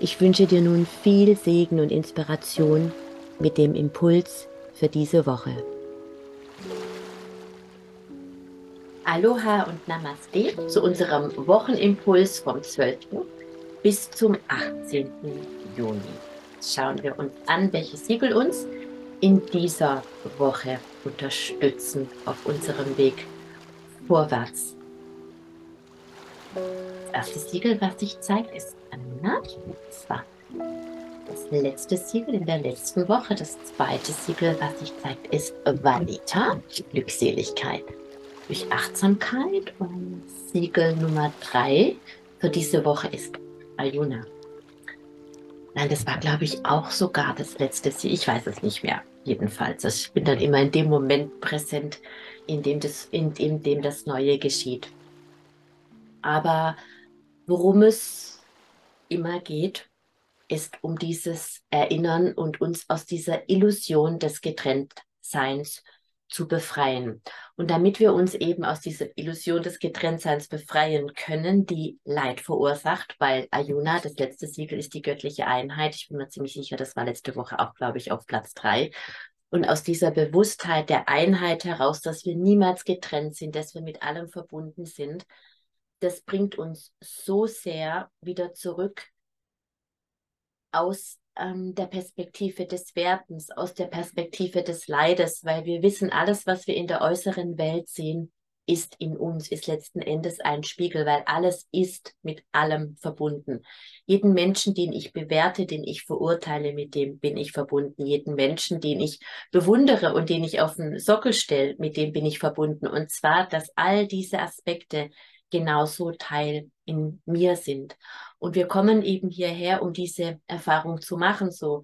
Ich wünsche dir nun viel Segen und Inspiration mit dem Impuls für diese Woche. Aloha und Namaste zu unserem Wochenimpuls vom 12. bis zum 18. Juni. Schauen wir uns an, welche Siegel uns in dieser Woche unterstützen auf unserem Weg vorwärts. Erste Siegel, was sich zeigt, ist Anna. Das letzte Siegel in der letzten Woche. Das zweite Siegel, was sich zeigt, ist Vanita, Glückseligkeit durch Achtsamkeit. Und Siegel Nummer drei für diese Woche ist Ayuna. Nein, das war, glaube ich, auch sogar das letzte Siegel. Ich weiß es nicht mehr. Jedenfalls. Ich bin dann immer in dem Moment präsent, in dem das, in, in dem das Neue geschieht. Aber worum es immer geht, ist um dieses Erinnern und uns aus dieser Illusion des Getrenntseins zu befreien. Und damit wir uns eben aus dieser Illusion des Getrenntseins befreien können, die Leid verursacht, weil Ayuna, das letzte Siegel, ist die göttliche Einheit. Ich bin mir ziemlich sicher, das war letzte Woche auch, glaube ich, auf Platz drei. Und aus dieser Bewusstheit der Einheit heraus, dass wir niemals getrennt sind, dass wir mit allem verbunden sind, das bringt uns so sehr wieder zurück aus ähm, der Perspektive des Wertens, aus der Perspektive des Leides, weil wir wissen, alles, was wir in der äußeren Welt sehen, ist in uns, ist letzten Endes ein Spiegel, weil alles ist mit allem verbunden. Jeden Menschen, den ich bewerte, den ich verurteile, mit dem bin ich verbunden. Jeden Menschen, den ich bewundere und den ich auf den Sockel stelle, mit dem bin ich verbunden. Und zwar, dass all diese Aspekte genauso Teil in mir sind. Und wir kommen eben hierher, um diese Erfahrung zu machen. So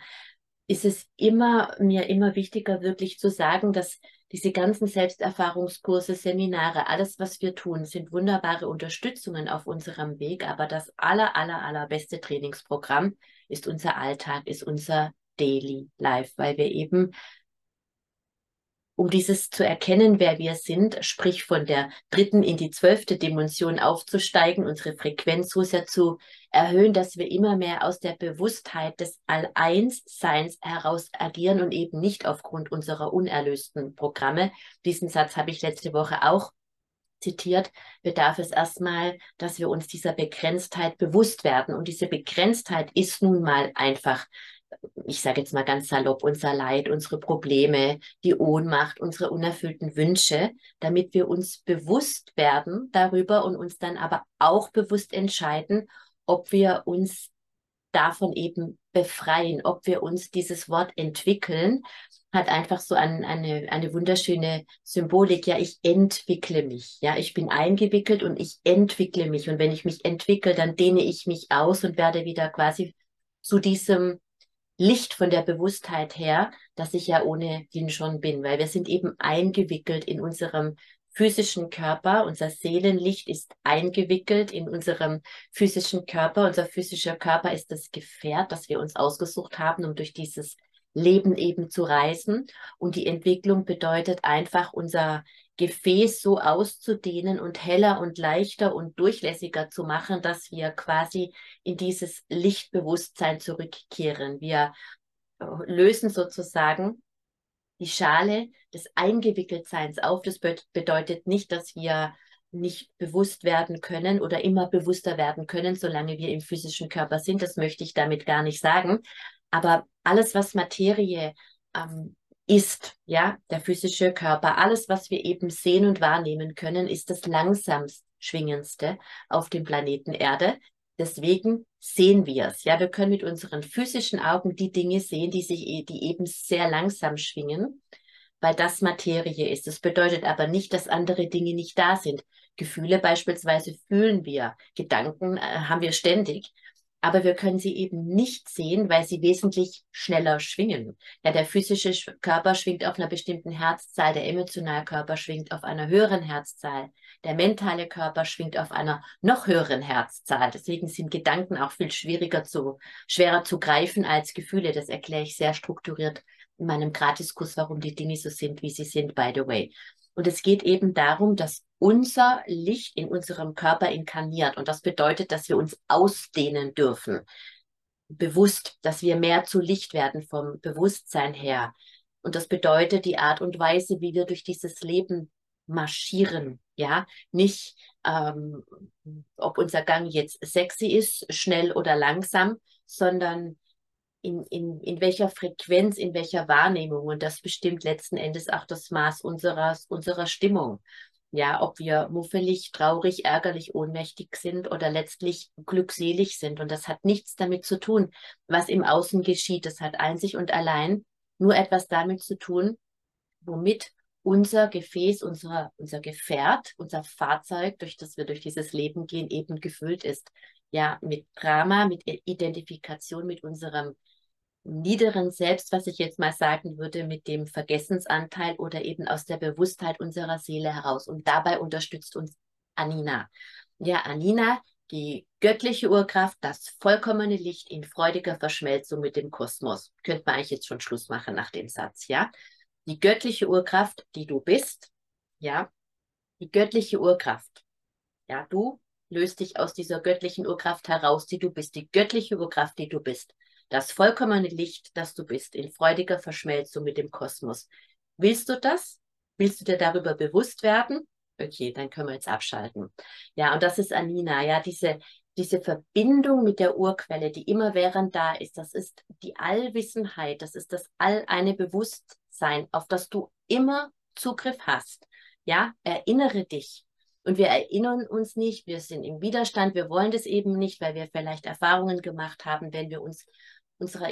ist es immer mir immer wichtiger, wirklich zu sagen, dass diese ganzen Selbsterfahrungskurse, Seminare, alles, was wir tun, sind wunderbare Unterstützungen auf unserem Weg. Aber das aller, aller, allerbeste Trainingsprogramm ist unser Alltag, ist unser Daily Life, weil wir eben um dieses zu erkennen, wer wir sind, sprich von der dritten in die zwölfte Dimension aufzusteigen, unsere Frequenz so sehr zu erhöhen, dass wir immer mehr aus der Bewusstheit des All-Eins-Seins heraus agieren und eben nicht aufgrund unserer unerlösten Programme. Diesen Satz habe ich letzte Woche auch zitiert, bedarf es erstmal, dass wir uns dieser Begrenztheit bewusst werden. Und diese Begrenztheit ist nun mal einfach ich sage jetzt mal ganz salopp, unser Leid, unsere Probleme, die Ohnmacht, unsere unerfüllten Wünsche, damit wir uns bewusst werden darüber und uns dann aber auch bewusst entscheiden, ob wir uns davon eben befreien, ob wir uns dieses Wort entwickeln, hat einfach so ein, eine, eine wunderschöne Symbolik. Ja, ich entwickle mich. Ja, ich bin eingewickelt und ich entwickle mich. Und wenn ich mich entwickle, dann dehne ich mich aus und werde wieder quasi zu diesem Licht von der Bewusstheit her, dass ich ja ohnehin schon bin, weil wir sind eben eingewickelt in unserem physischen Körper. Unser Seelenlicht ist eingewickelt in unserem physischen Körper. Unser physischer Körper ist das Gefährt, das wir uns ausgesucht haben, um durch dieses Leben eben zu reisen. Und die Entwicklung bedeutet einfach, unser Gefäß so auszudehnen und heller und leichter und durchlässiger zu machen, dass wir quasi in dieses Lichtbewusstsein zurückkehren. Wir äh, lösen sozusagen die Schale des Eingewickeltseins auf. Das bedeutet nicht, dass wir nicht bewusst werden können oder immer bewusster werden können, solange wir im physischen Körper sind. Das möchte ich damit gar nicht sagen. Aber alles, was Materie ähm, ist, ja, der physische Körper. Alles, was wir eben sehen und wahrnehmen können, ist das langsamst schwingendste auf dem Planeten Erde. Deswegen sehen wir es. Ja, wir können mit unseren physischen Augen die Dinge sehen, die sich, die eben sehr langsam schwingen, weil das Materie ist. Das bedeutet aber nicht, dass andere Dinge nicht da sind. Gefühle beispielsweise fühlen wir, Gedanken äh, haben wir ständig. Aber wir können sie eben nicht sehen, weil sie wesentlich schneller schwingen. Ja, der physische Körper schwingt auf einer bestimmten Herzzahl, der emotionale Körper schwingt auf einer höheren Herzzahl, der mentale Körper schwingt auf einer noch höheren Herzzahl. Deswegen sind Gedanken auch viel schwieriger zu, schwerer zu greifen als Gefühle. Das erkläre ich sehr strukturiert in meinem Gratiskurs, warum die Dinge so sind, wie sie sind, by the way. Und es geht eben darum, dass unser Licht in unserem Körper inkarniert. Und das bedeutet, dass wir uns ausdehnen dürfen. Bewusst, dass wir mehr zu Licht werden vom Bewusstsein her. Und das bedeutet die Art und Weise, wie wir durch dieses Leben marschieren. Ja, nicht, ähm, ob unser Gang jetzt sexy ist, schnell oder langsam, sondern in, in, in welcher Frequenz, in welcher Wahrnehmung. Und das bestimmt letzten Endes auch das Maß unserer, unserer Stimmung. Ja, ob wir muffelig, traurig, ärgerlich, ohnmächtig sind oder letztlich glückselig sind. Und das hat nichts damit zu tun, was im Außen geschieht. Das hat einzig und allein nur etwas damit zu tun, womit unser Gefäß, unser, unser Gefährt, unser Fahrzeug, durch das wir durch dieses Leben gehen, eben gefüllt ist. Ja, mit Drama, mit Identifikation mit unserem niederen Selbst, was ich jetzt mal sagen würde, mit dem Vergessensanteil oder eben aus der Bewusstheit unserer Seele heraus. Und dabei unterstützt uns Anina. Ja, Anina, die göttliche Urkraft, das vollkommene Licht in freudiger Verschmelzung mit dem Kosmos. Könnte man eigentlich jetzt schon Schluss machen nach dem Satz, ja? Die göttliche Urkraft, die du bist, ja? Die göttliche Urkraft. Ja, du löst dich aus dieser göttlichen Urkraft heraus, die du bist. Die göttliche Urkraft, die du bist das vollkommene Licht, das du bist, in freudiger Verschmelzung mit dem Kosmos. Willst du das? Willst du dir darüber bewusst werden? Okay, dann können wir jetzt abschalten. Ja, und das ist Anina, ja, diese, diese Verbindung mit der Urquelle, die immer während da ist, das ist die Allwissenheit, das ist das all eine Bewusstsein, auf das du immer Zugriff hast. Ja, erinnere dich. Und wir erinnern uns nicht, wir sind im Widerstand, wir wollen das eben nicht, weil wir vielleicht Erfahrungen gemacht haben, wenn wir uns unserer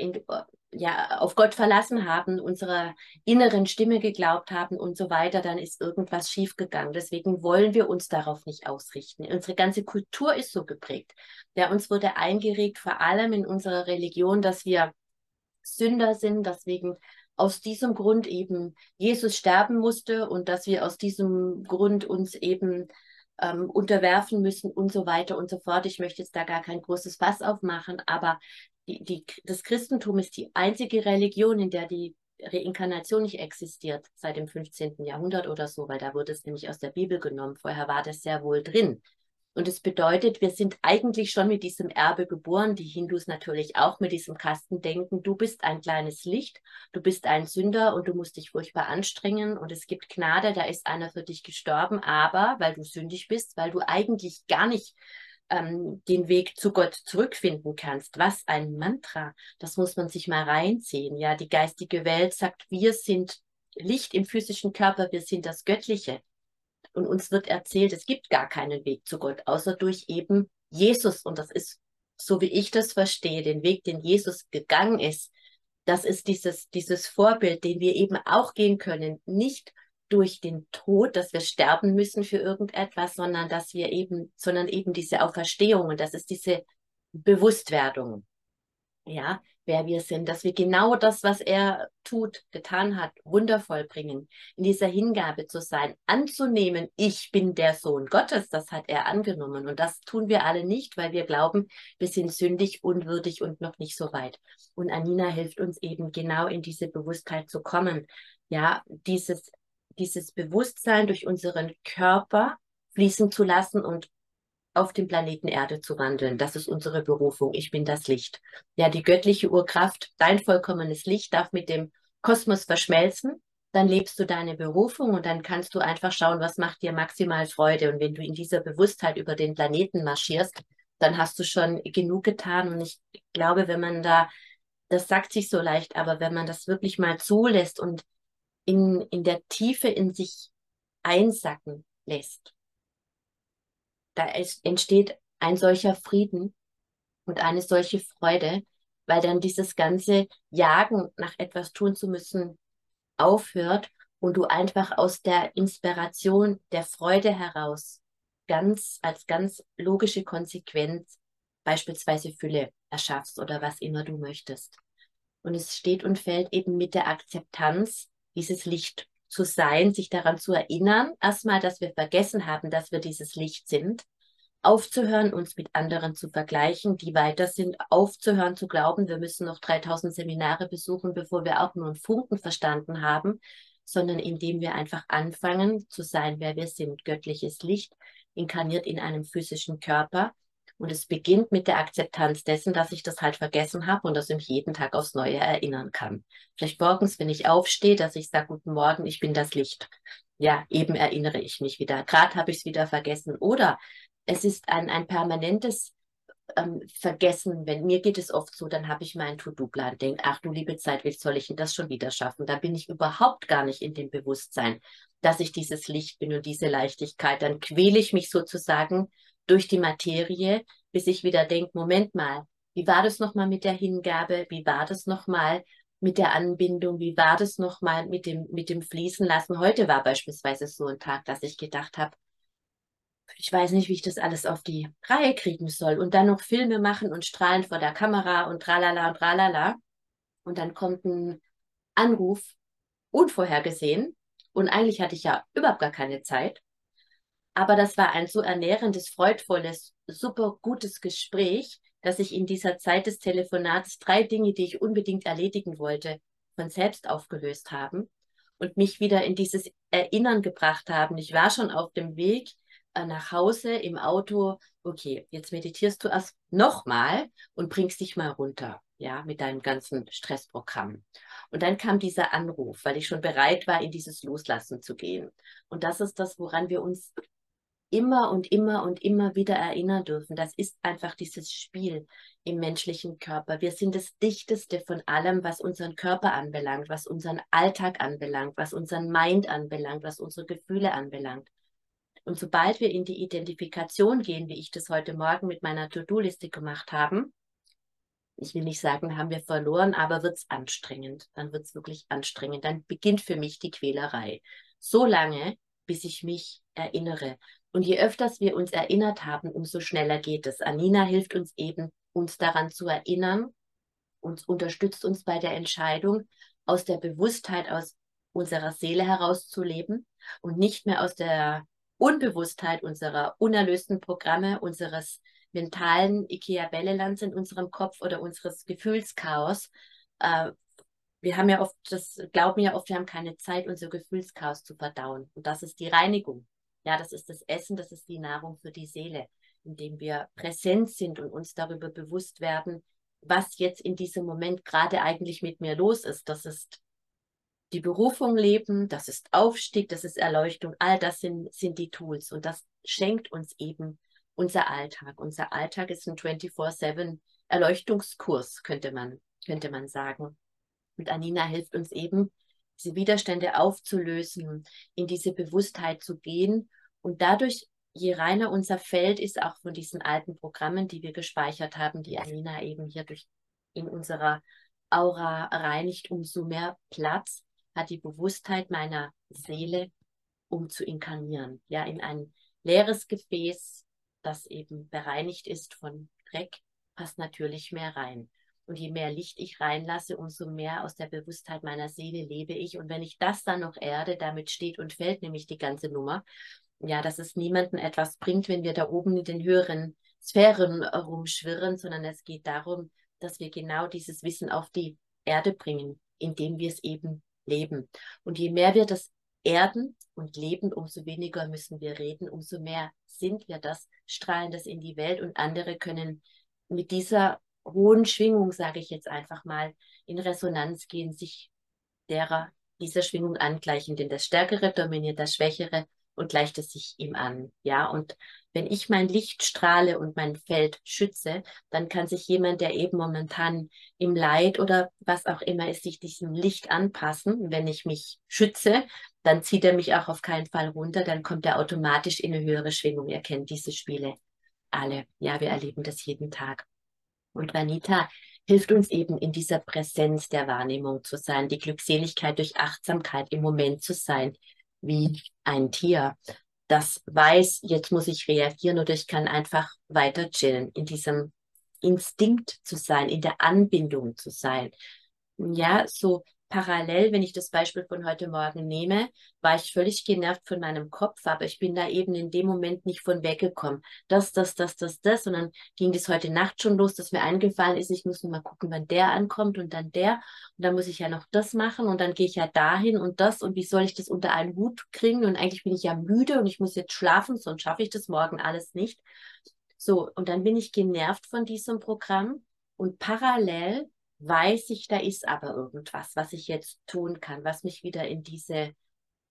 ja, auf Gott verlassen haben, unserer inneren Stimme geglaubt haben und so weiter, dann ist irgendwas schiefgegangen. Deswegen wollen wir uns darauf nicht ausrichten. Unsere ganze Kultur ist so geprägt. Ja, uns wurde eingeregt, vor allem in unserer Religion, dass wir Sünder sind, deswegen aus diesem Grund eben Jesus sterben musste und dass wir aus diesem Grund uns eben ähm, unterwerfen müssen und so weiter und so fort. Ich möchte jetzt da gar kein großes Fass aufmachen, aber die, die, das Christentum ist die einzige Religion, in der die Reinkarnation nicht existiert, seit dem 15. Jahrhundert oder so, weil da wurde es nämlich aus der Bibel genommen. Vorher war das sehr wohl drin. Und es bedeutet, wir sind eigentlich schon mit diesem Erbe geboren, die Hindus natürlich auch mit diesem Kastendenken. Du bist ein kleines Licht, du bist ein Sünder und du musst dich furchtbar anstrengen und es gibt Gnade, da ist einer für dich gestorben, aber weil du sündig bist, weil du eigentlich gar nicht ähm, den Weg zu Gott zurückfinden kannst. Was ein Mantra. Das muss man sich mal reinziehen. Ja, die geistige Welt sagt, wir sind Licht im physischen Körper, wir sind das Göttliche. Und uns wird erzählt, es gibt gar keinen Weg zu Gott, außer durch eben Jesus. Und das ist, so wie ich das verstehe, den Weg, den Jesus gegangen ist. Das ist dieses, dieses Vorbild, den wir eben auch gehen können. Nicht durch den Tod, dass wir sterben müssen für irgendetwas, sondern dass wir eben, sondern eben diese Auferstehung und das ist diese Bewusstwerdung. Ja, wer wir sind, dass wir genau das, was er tut, getan hat, wundervoll bringen, in dieser Hingabe zu sein, anzunehmen, ich bin der Sohn Gottes, das hat er angenommen. Und das tun wir alle nicht, weil wir glauben, wir sind sündig, unwürdig und noch nicht so weit. Und Anina hilft uns eben genau in diese Bewusstheit zu kommen. Ja, dieses dieses Bewusstsein durch unseren Körper fließen zu lassen und auf dem Planeten Erde zu wandeln. Das ist unsere Berufung. Ich bin das Licht. Ja, die göttliche Urkraft, dein vollkommenes Licht darf mit dem Kosmos verschmelzen. Dann lebst du deine Berufung und dann kannst du einfach schauen, was macht dir maximal Freude. Und wenn du in dieser Bewusstheit über den Planeten marschierst, dann hast du schon genug getan. Und ich glaube, wenn man da, das sagt sich so leicht, aber wenn man das wirklich mal zulässt und in, in der Tiefe in sich einsacken lässt, da entsteht ein solcher Frieden und eine solche Freude, weil dann dieses ganze Jagen nach etwas tun zu müssen aufhört und du einfach aus der Inspiration der Freude heraus ganz als ganz logische Konsequenz beispielsweise Fülle erschaffst oder was immer du möchtest. Und es steht und fällt eben mit der Akzeptanz, dieses Licht zu sein, sich daran zu erinnern, erstmal, dass wir vergessen haben, dass wir dieses Licht sind, aufzuhören, uns mit anderen zu vergleichen, die weiter sind, aufzuhören zu glauben, wir müssen noch 3000 Seminare besuchen, bevor wir auch nur einen Funken verstanden haben, sondern indem wir einfach anfangen zu sein, wer wir sind. Göttliches Licht inkarniert in einem physischen Körper. Und es beginnt mit der Akzeptanz dessen, dass ich das halt vergessen habe und dass ich mich jeden Tag aufs Neue erinnern kann. Vielleicht morgens, wenn ich aufstehe, dass ich sage, guten Morgen, ich bin das Licht. Ja, eben erinnere ich mich wieder. Gerade habe ich es wieder vergessen. Oder es ist ein, ein permanentes ähm, Vergessen. Wenn mir geht es oft so, dann habe ich meinen To-Do-Plan, denke, ach du liebe Zeit, wie soll ich denn das schon wieder schaffen? Da bin ich überhaupt gar nicht in dem Bewusstsein, dass ich dieses Licht bin und diese Leichtigkeit. Dann quäle ich mich sozusagen durch die Materie, bis ich wieder denke, Moment mal, wie war das nochmal mit der Hingabe? Wie war das nochmal mit der Anbindung? Wie war das nochmal mit dem, mit dem Fließen lassen? Heute war beispielsweise so ein Tag, dass ich gedacht habe, ich weiß nicht, wie ich das alles auf die Reihe kriegen soll. Und dann noch Filme machen und strahlen vor der Kamera und tralala und tralala. Und dann kommt ein Anruf, unvorhergesehen. Und eigentlich hatte ich ja überhaupt gar keine Zeit. Aber das war ein so ernährendes, freudvolles, super gutes Gespräch, dass ich in dieser Zeit des Telefonats drei Dinge, die ich unbedingt erledigen wollte, von selbst aufgelöst haben und mich wieder in dieses Erinnern gebracht haben. Ich war schon auf dem Weg, äh, nach Hause im Auto, okay, jetzt meditierst du erst nochmal und bringst dich mal runter, ja, mit deinem ganzen Stressprogramm. Und dann kam dieser Anruf, weil ich schon bereit war, in dieses Loslassen zu gehen. Und das ist das, woran wir uns immer und immer und immer wieder erinnern dürfen. Das ist einfach dieses Spiel im menschlichen Körper. Wir sind das Dichteste von allem, was unseren Körper anbelangt, was unseren Alltag anbelangt, was unseren Mind anbelangt, was unsere Gefühle anbelangt. Und sobald wir in die Identifikation gehen, wie ich das heute Morgen mit meiner To-Do-Liste gemacht habe, ich will nicht sagen, haben wir verloren, aber wird es anstrengend. Dann wird es wirklich anstrengend. Dann beginnt für mich die Quälerei. So lange, bis ich mich erinnere. Und je öfters wir uns erinnert haben, umso schneller geht es. Anina hilft uns eben, uns daran zu erinnern und unterstützt uns bei der Entscheidung, aus der Bewusstheit aus unserer Seele herauszuleben und nicht mehr aus der Unbewusstheit unserer unerlösten Programme, unseres mentalen Ikea-Bällelands in unserem Kopf oder unseres Gefühlschaos. Äh, wir haben ja oft, das glauben ja oft, wir haben keine Zeit, unser Gefühlschaos zu verdauen. Und das ist die Reinigung. Ja, das ist das Essen, das ist die Nahrung für die Seele, indem wir präsent sind und uns darüber bewusst werden, was jetzt in diesem Moment gerade eigentlich mit mir los ist. Das ist die Berufung leben, das ist Aufstieg, das ist Erleuchtung, all das sind, sind die Tools und das schenkt uns eben unser Alltag. Unser Alltag ist ein 24-7 Erleuchtungskurs, könnte man, könnte man sagen. Und Anina hilft uns eben, diese Widerstände aufzulösen, in diese Bewusstheit zu gehen und dadurch, je reiner unser Feld ist, auch von diesen alten Programmen, die wir gespeichert haben, die Anina eben hier durch in unserer Aura reinigt, umso mehr Platz hat die Bewusstheit meiner Seele, um zu inkarnieren. Ja, in ein leeres Gefäß, das eben bereinigt ist von Dreck, passt natürlich mehr rein. Und je mehr Licht ich reinlasse, umso mehr aus der Bewusstheit meiner Seele lebe ich. Und wenn ich das dann noch erde, damit steht und fällt nämlich die ganze Nummer. Ja, dass es niemanden etwas bringt, wenn wir da oben in den höheren Sphären rumschwirren, sondern es geht darum, dass wir genau dieses Wissen auf die Erde bringen, indem wir es eben leben. Und je mehr wir das erden und leben, umso weniger müssen wir reden, umso mehr sind wir das, strahlen das in die Welt und andere können mit dieser hohen Schwingung, sage ich jetzt einfach mal, in Resonanz gehen, sich derer dieser Schwingung angleichen, denn das Stärkere dominiert das Schwächere und gleicht sich ihm an. Ja, und wenn ich mein Licht strahle und mein Feld schütze, dann kann sich jemand, der eben momentan im Leid oder was auch immer ist, sich diesem Licht anpassen. Wenn ich mich schütze, dann zieht er mich auch auf keinen Fall runter, dann kommt er automatisch in eine höhere Schwingung. Ihr kennt diese Spiele alle. Ja, wir erleben das jeden Tag. Und Vanita hilft uns eben in dieser Präsenz der Wahrnehmung zu sein, die Glückseligkeit durch Achtsamkeit im Moment zu sein, wie ein Tier, das weiß, jetzt muss ich reagieren oder ich kann einfach weiter chillen in diesem Instinkt zu sein, in der Anbindung zu sein. Ja, so parallel, wenn ich das Beispiel von heute Morgen nehme, war ich völlig genervt von meinem Kopf, aber ich bin da eben in dem Moment nicht von weggekommen. Das, das, das, das, das. Und dann ging das heute Nacht schon los, dass mir eingefallen ist, ich muss nur mal gucken, wann der ankommt und dann der. Und dann muss ich ja noch das machen und dann gehe ich ja dahin und das. Und wie soll ich das unter einen Hut kriegen? Und eigentlich bin ich ja müde und ich muss jetzt schlafen, sonst schaffe ich das morgen alles nicht. So, und dann bin ich genervt von diesem Programm und parallel weiß ich, da ist aber irgendwas, was ich jetzt tun kann, was mich wieder in diese,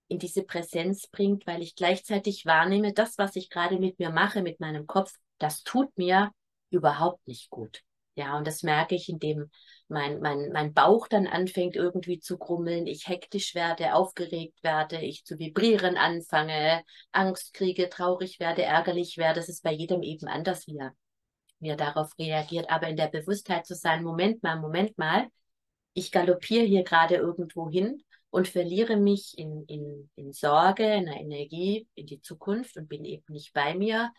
in diese Präsenz bringt, weil ich gleichzeitig wahrnehme, das, was ich gerade mit mir mache, mit meinem Kopf, das tut mir überhaupt nicht gut. Ja, und das merke ich, indem mein, mein, mein Bauch dann anfängt irgendwie zu grummeln, ich hektisch werde, aufgeregt werde, ich zu vibrieren anfange, Angst kriege, traurig werde, ärgerlich werde. Das ist bei jedem eben anders, wie er er darauf reagiert, aber in der Bewusstheit zu sein, Moment mal, Moment mal, ich galoppiere hier gerade irgendwo hin und verliere mich in, in, in Sorge, in der Energie, in die Zukunft und bin eben nicht bei mir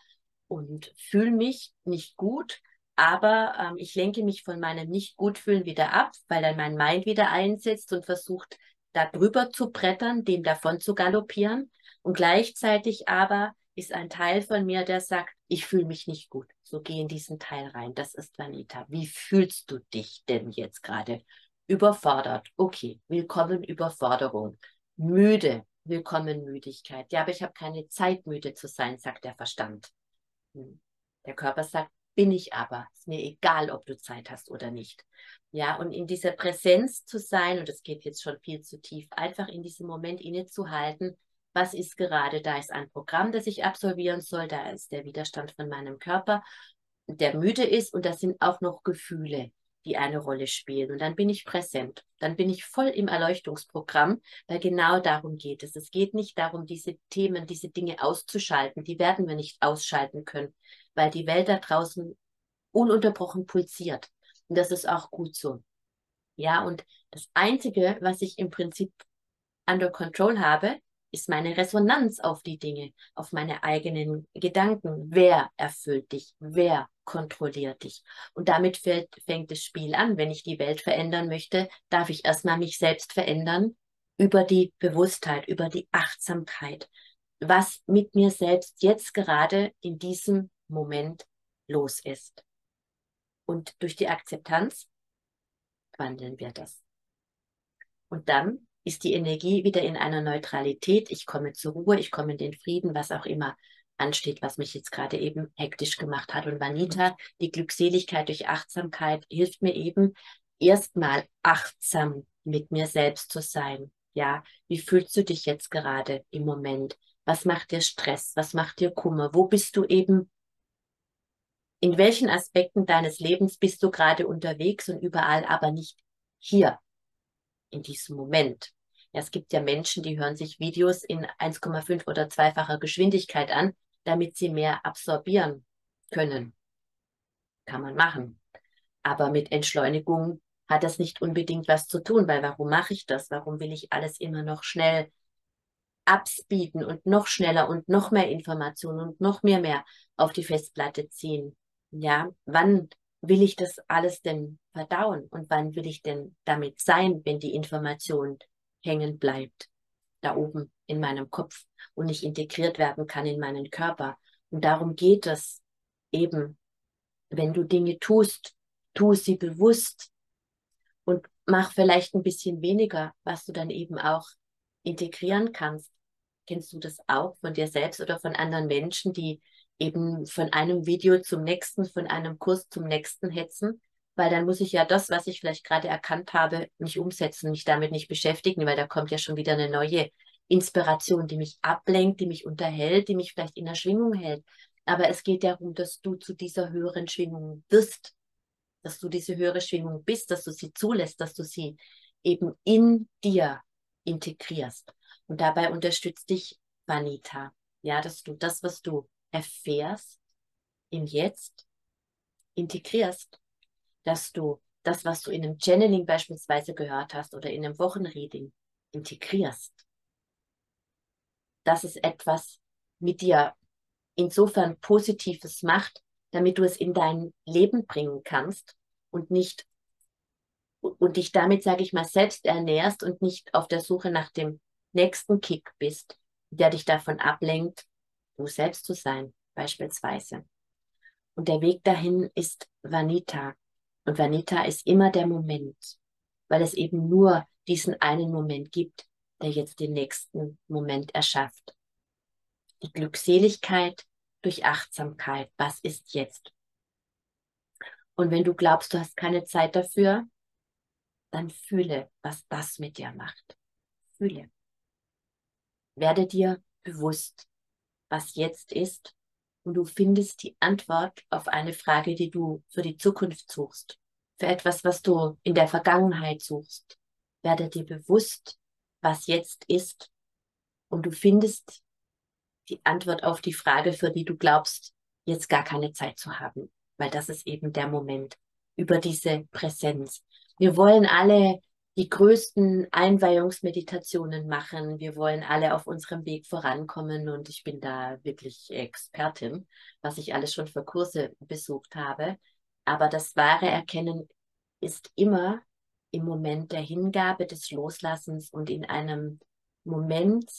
und fühle mich nicht gut, aber ähm, ich lenke mich von meinem Nicht-Gut-Fühlen wieder ab, weil dann mein Mind wieder einsetzt und versucht, da drüber zu brettern, dem davon zu galoppieren. Und gleichzeitig aber ist ein Teil von mir, der sagt, ich fühle mich nicht gut. So geh in diesen Teil rein. Das ist Vanita. Wie fühlst du dich denn jetzt gerade? Überfordert. Okay, willkommen Überforderung. Müde. Willkommen Müdigkeit. Ja, aber ich habe keine Zeit, müde zu sein, sagt der Verstand. Hm. Der Körper sagt, bin ich aber. Ist mir egal, ob du Zeit hast oder nicht. Ja, und in dieser Präsenz zu sein, und das geht jetzt schon viel zu tief, einfach in diesem Moment innezuhalten, was ist gerade, da ist ein Programm, das ich absolvieren soll, da ist der Widerstand von meinem Körper, der müde ist und da sind auch noch Gefühle, die eine Rolle spielen. Und dann bin ich präsent, dann bin ich voll im Erleuchtungsprogramm, weil genau darum geht es. Es geht nicht darum, diese Themen, diese Dinge auszuschalten, die werden wir nicht ausschalten können, weil die Welt da draußen ununterbrochen pulsiert. Und das ist auch gut so. Ja, und das Einzige, was ich im Prinzip under control habe, ist meine Resonanz auf die Dinge, auf meine eigenen Gedanken. Wer erfüllt dich? Wer kontrolliert dich? Und damit fällt, fängt das Spiel an. Wenn ich die Welt verändern möchte, darf ich erstmal mich selbst verändern über die Bewusstheit, über die Achtsamkeit, was mit mir selbst jetzt gerade in diesem Moment los ist. Und durch die Akzeptanz wandeln wir das. Und dann ist die Energie wieder in einer Neutralität. Ich komme zur Ruhe, ich komme in den Frieden, was auch immer ansteht, was mich jetzt gerade eben hektisch gemacht hat. Und Vanita, die Glückseligkeit durch Achtsamkeit hilft mir eben, erstmal achtsam mit mir selbst zu sein. Ja, wie fühlst du dich jetzt gerade im Moment? Was macht dir Stress? Was macht dir Kummer? Wo bist du eben? In welchen Aspekten deines Lebens bist du gerade unterwegs und überall, aber nicht hier in diesem Moment. Ja, es gibt ja Menschen, die hören sich Videos in 1,5 oder zweifacher Geschwindigkeit an, damit sie mehr absorbieren können. Kann man machen. Aber mit Entschleunigung hat das nicht unbedingt was zu tun, weil warum mache ich das? Warum will ich alles immer noch schnell abspeeden und noch schneller und noch mehr Informationen und noch mehr mehr auf die Festplatte ziehen? Ja, wann will ich das alles denn verdauen und wann will ich denn damit sein, wenn die Information hängen bleibt, da oben in meinem Kopf und nicht integriert werden kann in meinen Körper. Und darum geht es eben, wenn du Dinge tust, tu sie bewusst und mach vielleicht ein bisschen weniger, was du dann eben auch integrieren kannst. Kennst du das auch von dir selbst oder von anderen Menschen, die eben von einem Video zum nächsten, von einem Kurs zum nächsten hetzen, weil dann muss ich ja das, was ich vielleicht gerade erkannt habe, nicht umsetzen, mich damit nicht beschäftigen, weil da kommt ja schon wieder eine neue Inspiration, die mich ablenkt, die mich unterhält, die mich vielleicht in der Schwingung hält. Aber es geht darum, dass du zu dieser höheren Schwingung wirst, dass du diese höhere Schwingung bist, dass du sie zulässt, dass du sie eben in dir integrierst. Und dabei unterstützt dich Vanita. Ja, dass du das, was du erfährst, im Jetzt integrierst, dass du das, was du in einem Channeling beispielsweise gehört hast oder in einem Wochenreading integrierst. Dass es etwas mit dir insofern Positives macht, damit du es in dein Leben bringen kannst und nicht und dich damit, sage ich mal, selbst ernährst und nicht auf der Suche nach dem nächsten Kick bist, der dich davon ablenkt, du selbst zu sein, beispielsweise. Und der Weg dahin ist Vanita. Und Vanita ist immer der Moment, weil es eben nur diesen einen Moment gibt, der jetzt den nächsten Moment erschafft. Die Glückseligkeit durch Achtsamkeit. Was ist jetzt? Und wenn du glaubst, du hast keine Zeit dafür, dann fühle, was das mit dir macht. Fühle. Werde dir bewusst, was jetzt ist und du findest die Antwort auf eine Frage, die du für die Zukunft suchst, für etwas, was du in der Vergangenheit suchst. Werde dir bewusst, was jetzt ist und du findest die Antwort auf die Frage, für die du glaubst, jetzt gar keine Zeit zu haben, weil das ist eben der Moment über diese Präsenz. Wir wollen alle die größten Einweihungsmeditationen machen. Wir wollen alle auf unserem Weg vorankommen und ich bin da wirklich Expertin, was ich alles schon für Kurse besucht habe. Aber das wahre Erkennen ist immer im Moment der Hingabe, des Loslassens und in einem Moment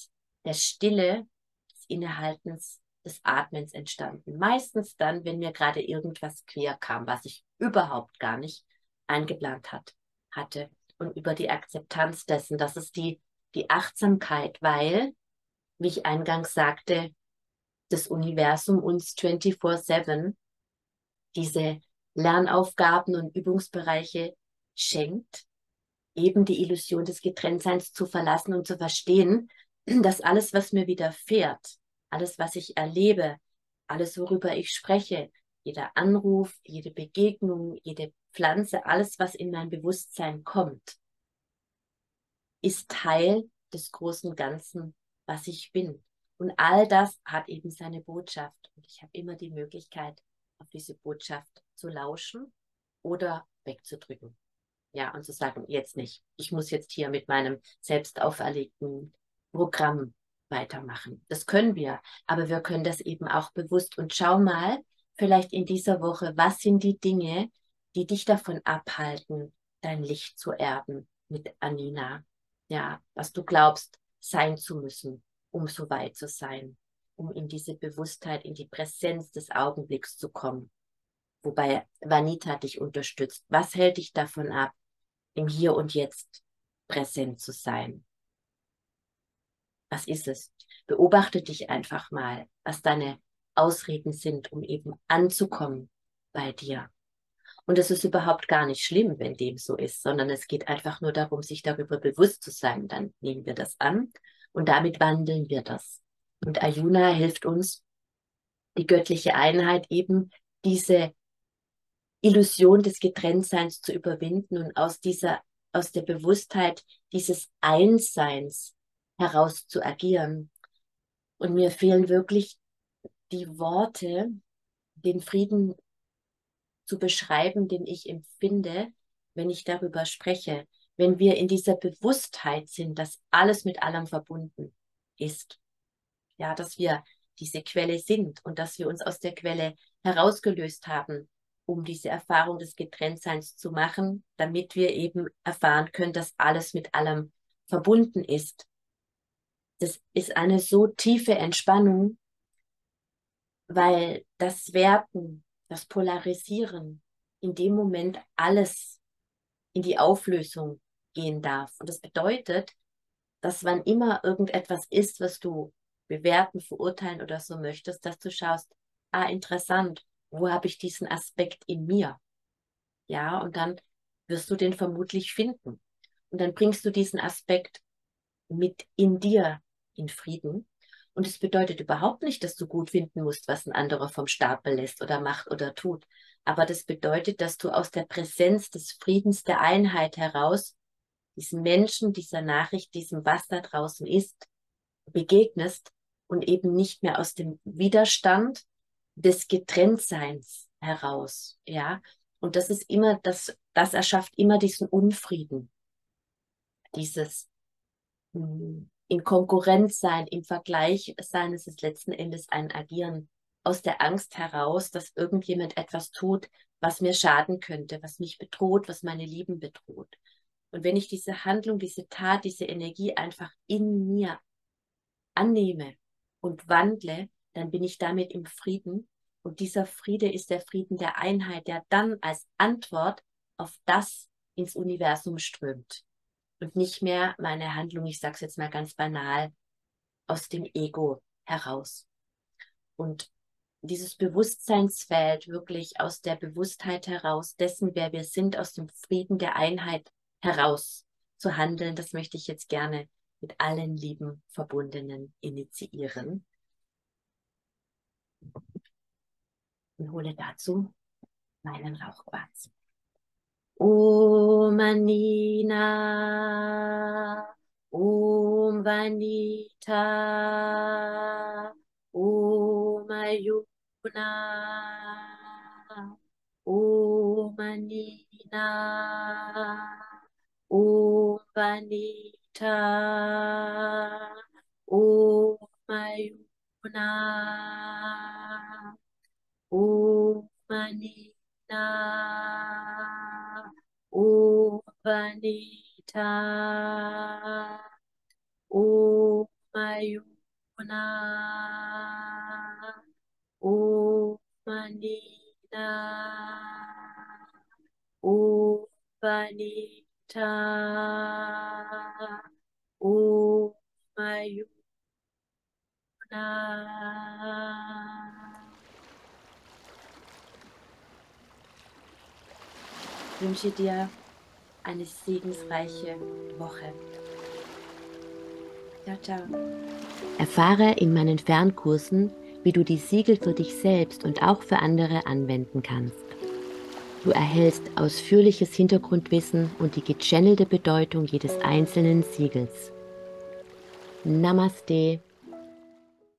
der Stille, des Innehaltens, des Atmens entstanden. Meistens dann, wenn mir gerade irgendwas quer kam, was ich überhaupt gar nicht eingeplant hat, hatte. Und über die Akzeptanz dessen, das ist die, die Achtsamkeit, weil, wie ich eingangs sagte, das Universum uns 24-7 diese Lernaufgaben und Übungsbereiche schenkt, eben die Illusion des Getrenntseins zu verlassen und zu verstehen, dass alles, was mir widerfährt, alles, was ich erlebe, alles, worüber ich spreche, jeder Anruf, jede Begegnung, jede Pflanze, alles, was in mein Bewusstsein kommt, ist Teil des großen Ganzen, was ich bin. Und all das hat eben seine Botschaft. Und ich habe immer die Möglichkeit, auf diese Botschaft zu lauschen oder wegzudrücken. Ja, und zu sagen, jetzt nicht. Ich muss jetzt hier mit meinem selbst auferlegten Programm weitermachen. Das können wir, aber wir können das eben auch bewusst. Und schau mal, vielleicht in dieser Woche, was sind die Dinge, die dich davon abhalten, dein Licht zu erben mit Anina? Ja, was du glaubst, sein zu müssen, um so weit zu sein, um in diese Bewusstheit, in die Präsenz des Augenblicks zu kommen. Wobei Vanita dich unterstützt. Was hält dich davon ab, im Hier und Jetzt präsent zu sein. Was ist es? Beobachte dich einfach mal, was deine Ausreden sind, um eben anzukommen bei dir. Und es ist überhaupt gar nicht schlimm, wenn dem so ist, sondern es geht einfach nur darum, sich darüber bewusst zu sein. Dann nehmen wir das an und damit wandeln wir das. Und Ayuna hilft uns, die göttliche Einheit eben diese Illusion des Getrenntseins zu überwinden und aus dieser, aus der Bewusstheit dieses Einsseins heraus zu agieren. Und mir fehlen wirklich die Worte, den Frieden zu beschreiben, den ich empfinde, wenn ich darüber spreche. Wenn wir in dieser Bewusstheit sind, dass alles mit allem verbunden ist. Ja, dass wir diese Quelle sind und dass wir uns aus der Quelle herausgelöst haben um diese Erfahrung des Getrenntseins zu machen, damit wir eben erfahren können, dass alles mit allem verbunden ist. Das ist eine so tiefe Entspannung, weil das Werten, das Polarisieren in dem Moment alles in die Auflösung gehen darf. Und das bedeutet, dass wann immer irgendetwas ist, was du bewerten, verurteilen oder so möchtest, dass du schaust, ah, interessant, wo habe ich diesen Aspekt in mir? Ja, und dann wirst du den vermutlich finden. Und dann bringst du diesen Aspekt mit in dir in Frieden. Und es bedeutet überhaupt nicht, dass du gut finden musst, was ein anderer vom Stapel lässt oder macht oder tut. Aber das bedeutet, dass du aus der Präsenz des Friedens, der Einheit heraus diesen Menschen, dieser Nachricht, diesem, was da draußen ist, begegnest und eben nicht mehr aus dem Widerstand des Getrenntseins heraus, ja. Und das ist immer, das, das erschafft immer diesen Unfrieden. Dieses hm, in Konkurrenz sein, im Vergleich sein, es ist letzten Endes ein Agieren aus der Angst heraus, dass irgendjemand etwas tut, was mir schaden könnte, was mich bedroht, was meine Lieben bedroht. Und wenn ich diese Handlung, diese Tat, diese Energie einfach in mir annehme und wandle, dann bin ich damit im Frieden. Und dieser Friede ist der Frieden der Einheit, der dann als Antwort auf das ins Universum strömt. Und nicht mehr meine Handlung, ich sage es jetzt mal ganz banal, aus dem Ego heraus. Und dieses Bewusstseinsfeld wirklich aus der Bewusstheit heraus, dessen, wer wir sind, aus dem Frieden der Einheit heraus zu handeln, das möchte ich jetzt gerne mit allen lieben Verbundenen initiieren. Und hole dazu meinen Rauchquarz. Om Anina, Om Vanita, Om Ayuna, Om Anina, Om Vanita, Om Ayuna, Om Anina, Om Vanita, Om Ayuna, Om Anina, Om Vanita, Om Ayuna. Ich wünsche dir eine segensreiche Woche. Ciao, ciao. Erfahre in meinen Fernkursen, wie du die Siegel für dich selbst und auch für andere anwenden kannst. Du erhältst ausführliches Hintergrundwissen und die gechannelte Bedeutung jedes einzelnen Siegels. Namaste.